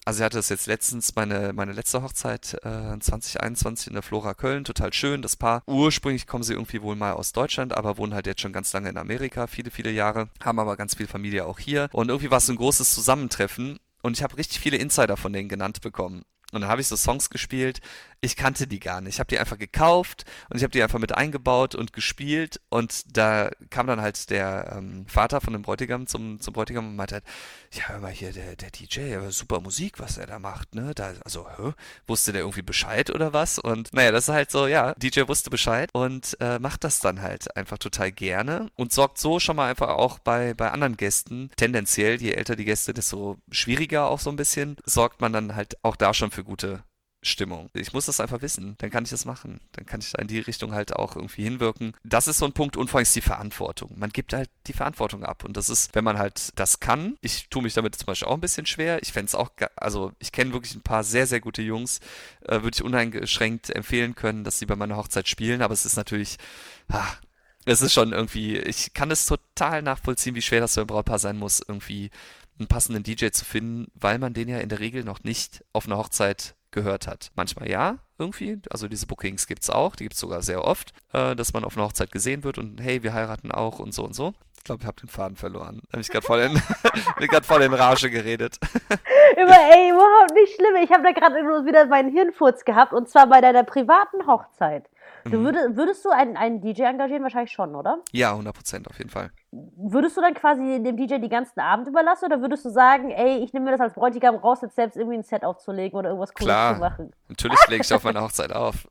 Also ich hatte das jetzt letztens, meine, meine letzte Hochzeit äh, 2021 in der Flora Köln, total schön, das Paar. Ursprünglich kommen sie irgendwie wohl mal aus Deutschland, aber wohnen halt jetzt schon ganz lange in Amerika, viele, viele Jahre, haben aber ganz viel Familie auch hier. Und irgendwie war es ein großes Zusammentreffen und ich habe richtig viele Insider von denen genannt bekommen. Und dann habe ich so Songs gespielt, ich kannte die gar nicht. Ich habe die einfach gekauft und ich habe die einfach mit eingebaut und gespielt. Und da kam dann halt der ähm, Vater von dem Bräutigam zum, zum Bräutigam und meinte halt, ja, hör mal hier, der, der DJ, super Musik, was er da macht, ne? Da, also, hä? wusste der irgendwie Bescheid oder was? Und naja, das ist halt so, ja, DJ wusste Bescheid und äh, macht das dann halt einfach total gerne und sorgt so schon mal einfach auch bei, bei anderen Gästen, tendenziell, je älter die Gäste, desto schwieriger auch so ein bisschen, sorgt man dann halt auch da schon für gute Stimmung. Ich muss das einfach wissen, dann kann ich das machen. Dann kann ich da in die Richtung halt auch irgendwie hinwirken. Das ist so ein Punkt und vor allem ist die Verantwortung. Man gibt halt die Verantwortung ab und das ist, wenn man halt das kann, ich tue mich damit zum Beispiel auch ein bisschen schwer. Ich fände es auch, also ich kenne wirklich ein paar sehr, sehr gute Jungs, äh, würde ich uneingeschränkt empfehlen können, dass sie bei meiner Hochzeit spielen, aber es ist natürlich, ah, es ist schon irgendwie, ich kann es total nachvollziehen, wie schwer das für ein Brautpaar sein muss, irgendwie einen passenden DJ zu finden, weil man den ja in der Regel noch nicht auf einer Hochzeit gehört hat. Manchmal ja, irgendwie. Also diese Bookings gibt es auch, die gibt es sogar sehr oft, äh, dass man auf einer Hochzeit gesehen wird und hey, wir heiraten auch und so und so. Ich glaube, ich habe den Faden verloren. Habe ich gerade voll in, voll in Rage geredet. Über, ey, überhaupt nicht schlimm. Ich habe da gerade wieder meinen Hirnfurz gehabt und zwar bei deiner privaten Hochzeit. Du mhm. würdest, würdest du einen, einen DJ engagieren? Wahrscheinlich schon, oder? Ja, 100 Prozent auf jeden Fall. Würdest du dann quasi dem DJ die ganzen Abend überlassen oder würdest du sagen, ey, ich nehme mir das als Bräutigam raus, jetzt selbst irgendwie ein Set aufzulegen oder irgendwas Cooles Klar, zu machen? Natürlich lege ich auf meine Hochzeit auf.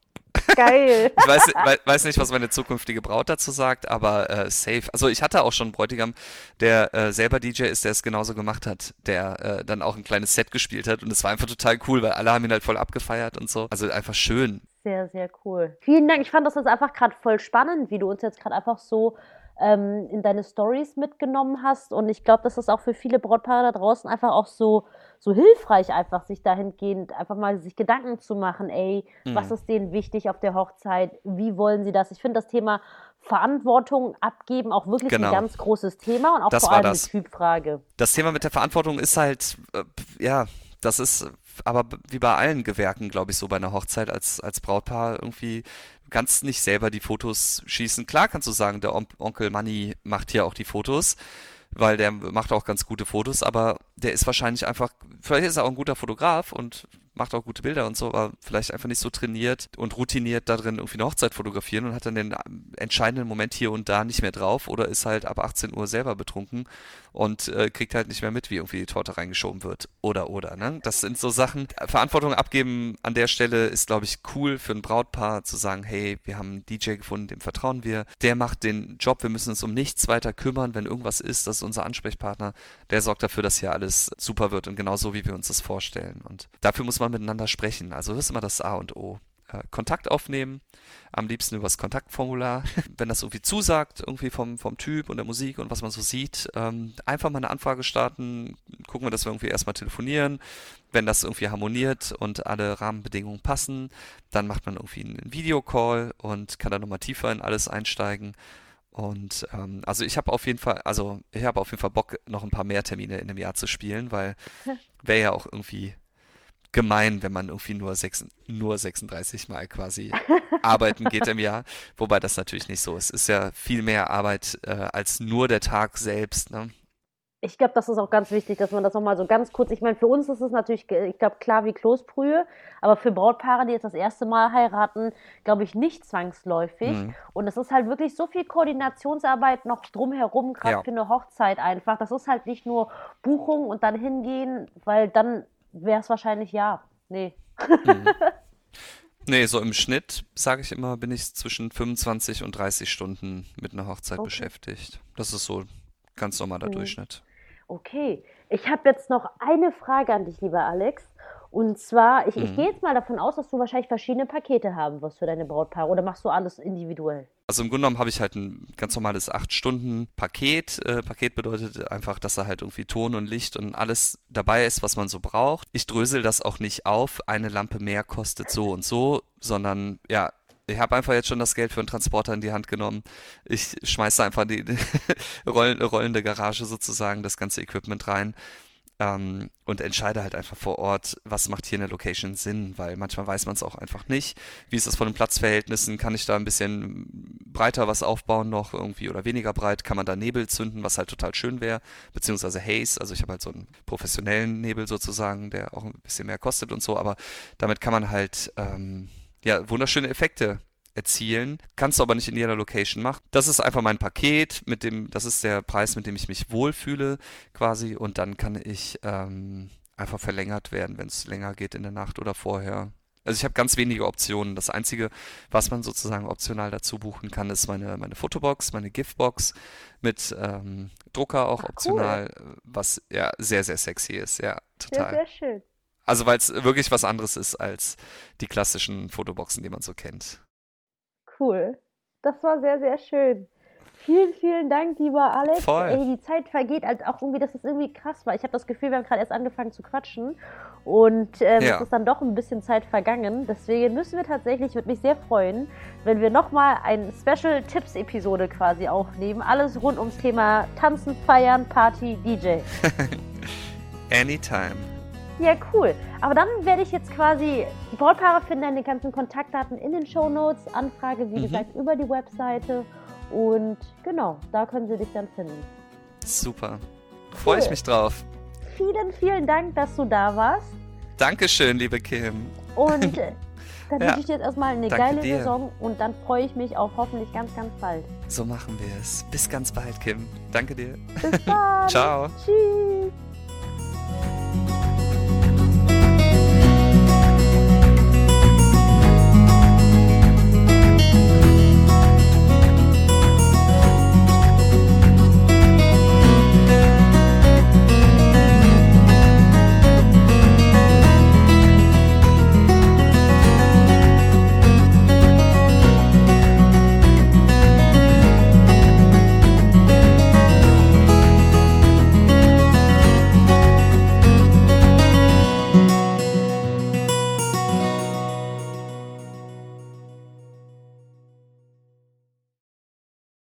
Geil. Ich weiß, weiß, nicht, was meine zukünftige Braut dazu sagt, aber äh, safe. Also ich hatte auch schon einen Bräutigam, der äh, selber DJ ist, der es genauso gemacht hat, der äh, dann auch ein kleines Set gespielt hat und es war einfach total cool, weil alle haben ihn halt voll abgefeiert und so. Also einfach schön. Sehr, sehr cool. Vielen Dank. Ich fand das jetzt einfach gerade voll spannend, wie du uns jetzt gerade einfach so ähm, in deine Stories mitgenommen hast. Und ich glaube, dass das auch für viele Brautpaare da draußen einfach auch so, so hilfreich einfach, sich dahingehend einfach mal sich Gedanken zu machen, ey, mhm. was ist denen wichtig auf der Hochzeit? Wie wollen sie das? Ich finde das Thema Verantwortung abgeben auch wirklich genau. ein ganz großes Thema und auch das vor allem das. eine Typfrage. Das Thema mit der Verantwortung ist halt, äh, ja, das ist aber wie bei allen Gewerken, glaube ich, so bei einer Hochzeit als, als Brautpaar irgendwie kannst nicht selber die Fotos schießen. Klar kannst du sagen, der On Onkel Manny macht hier auch die Fotos, weil der macht auch ganz gute Fotos, aber der ist wahrscheinlich einfach, vielleicht ist er auch ein guter Fotograf und macht auch gute Bilder und so, aber vielleicht einfach nicht so trainiert und routiniert da drin irgendwie eine Hochzeit fotografieren und hat dann den entscheidenden Moment hier und da nicht mehr drauf oder ist halt ab 18 Uhr selber betrunken und äh, kriegt halt nicht mehr mit, wie irgendwie die Torte reingeschoben wird. Oder, oder, ne? Das sind so Sachen. Verantwortung abgeben an der Stelle ist, glaube ich, cool für ein Brautpaar zu sagen, hey, wir haben einen DJ gefunden, dem vertrauen wir. Der macht den Job, wir müssen uns um nichts weiter kümmern. Wenn irgendwas ist, das ist unser Ansprechpartner. Der sorgt dafür, dass hier alles super wird und genau so, wie wir uns das vorstellen. Und dafür muss man miteinander sprechen. Also das ist immer das A und O. Äh, Kontakt aufnehmen, am liebsten übers Kontaktformular. Wenn das irgendwie zusagt, irgendwie vom, vom Typ und der Musik und was man so sieht, ähm, einfach mal eine Anfrage starten, gucken wir, dass wir irgendwie erstmal telefonieren. Wenn das irgendwie harmoniert und alle Rahmenbedingungen passen, dann macht man irgendwie einen Videocall und kann dann nochmal tiefer in alles einsteigen. Und ähm, also ich habe auf jeden Fall, also ich habe auf jeden Fall Bock, noch ein paar mehr Termine in dem Jahr zu spielen, weil wäre ja auch irgendwie gemein, wenn man irgendwie nur, sechs, nur 36 Mal quasi arbeiten geht im Jahr. Wobei das natürlich nicht so ist. Es ist ja viel mehr Arbeit äh, als nur der Tag selbst. Ne? Ich glaube, das ist auch ganz wichtig, dass man das nochmal so ganz kurz, ich meine, für uns ist es natürlich, ich glaube, klar wie Kloßbrühe, aber für Brautpaare, die jetzt das erste Mal heiraten, glaube ich, nicht zwangsläufig. Mhm. Und es ist halt wirklich so viel Koordinationsarbeit noch drumherum, gerade ja. für eine Hochzeit einfach. Das ist halt nicht nur Buchung und dann hingehen, weil dann wäre es wahrscheinlich ja. Nee. Mhm. Nee, so im Schnitt, sage ich immer, bin ich zwischen 25 und 30 Stunden mit einer Hochzeit okay. beschäftigt. Das ist so ganz normaler mhm. Durchschnitt. Okay, ich habe jetzt noch eine Frage an dich, lieber Alex. Und zwar, ich, mhm. ich gehe jetzt mal davon aus, dass du wahrscheinlich verschiedene Pakete haben wirst für deine Brautpaare oder machst du alles individuell? Also im Grunde genommen habe ich halt ein ganz normales 8-Stunden-Paket. Äh, Paket bedeutet einfach, dass da halt irgendwie Ton und Licht und alles dabei ist, was man so braucht. Ich drösel das auch nicht auf, eine Lampe mehr kostet so und so, sondern ja, ich habe einfach jetzt schon das Geld für einen Transporter in die Hand genommen. Ich schmeiße einfach die, die rollende Garage sozusagen das ganze Equipment rein ähm, und entscheide halt einfach vor Ort, was macht hier eine Location Sinn, weil manchmal weiß man es auch einfach nicht. Wie ist das von den Platzverhältnissen? Kann ich da ein bisschen breiter was aufbauen noch irgendwie oder weniger breit? Kann man da Nebel zünden, was halt total schön wäre, beziehungsweise Haze, also ich habe halt so einen professionellen Nebel sozusagen, der auch ein bisschen mehr kostet und so, aber damit kann man halt ähm, ja wunderschöne Effekte erzielen, kannst du aber nicht in jeder Location machen. Das ist einfach mein Paket, mit dem, das ist der Preis, mit dem ich mich wohlfühle quasi und dann kann ich ähm, einfach verlängert werden, wenn es länger geht in der Nacht oder vorher. Also ich habe ganz wenige Optionen. Das Einzige, was man sozusagen optional dazu buchen kann, ist meine, meine Fotobox, meine Giftbox mit ähm, Drucker auch Ach, optional, cool. was ja sehr, sehr sexy ist. Ja, total. Sehr, sehr schön. Also weil es wirklich was anderes ist als die klassischen Fotoboxen, die man so kennt cool. Das war sehr, sehr schön. Vielen, vielen Dank, lieber Alex. Voll. Ey, die Zeit vergeht als auch irgendwie, dass es irgendwie krass war. Ich habe das Gefühl, wir haben gerade erst angefangen zu quatschen und ähm, ja. es ist dann doch ein bisschen Zeit vergangen. Deswegen müssen wir tatsächlich, würde mich sehr freuen, wenn wir nochmal eine Special Tipps Episode quasi aufnehmen. Alles rund ums Thema Tanzen, Feiern, Party, DJ. Anytime. Ja, cool. Aber dann werde ich jetzt quasi, die Brautpaare finden deine ganzen Kontaktdaten in den Show Notes, Anfrage, wie mhm. gesagt, über die Webseite. Und genau, da können sie dich dann finden. Super. Freue cool. ich mich drauf. Vielen, vielen Dank, dass du da warst. Dankeschön, liebe Kim. Und äh, dann ja. wünsche ich dir jetzt erstmal eine Danke geile dir. Saison und dann freue ich mich auf hoffentlich ganz, ganz bald. So machen wir es. Bis ganz bald, Kim. Danke dir. Bis bald. Ciao. Tschüss.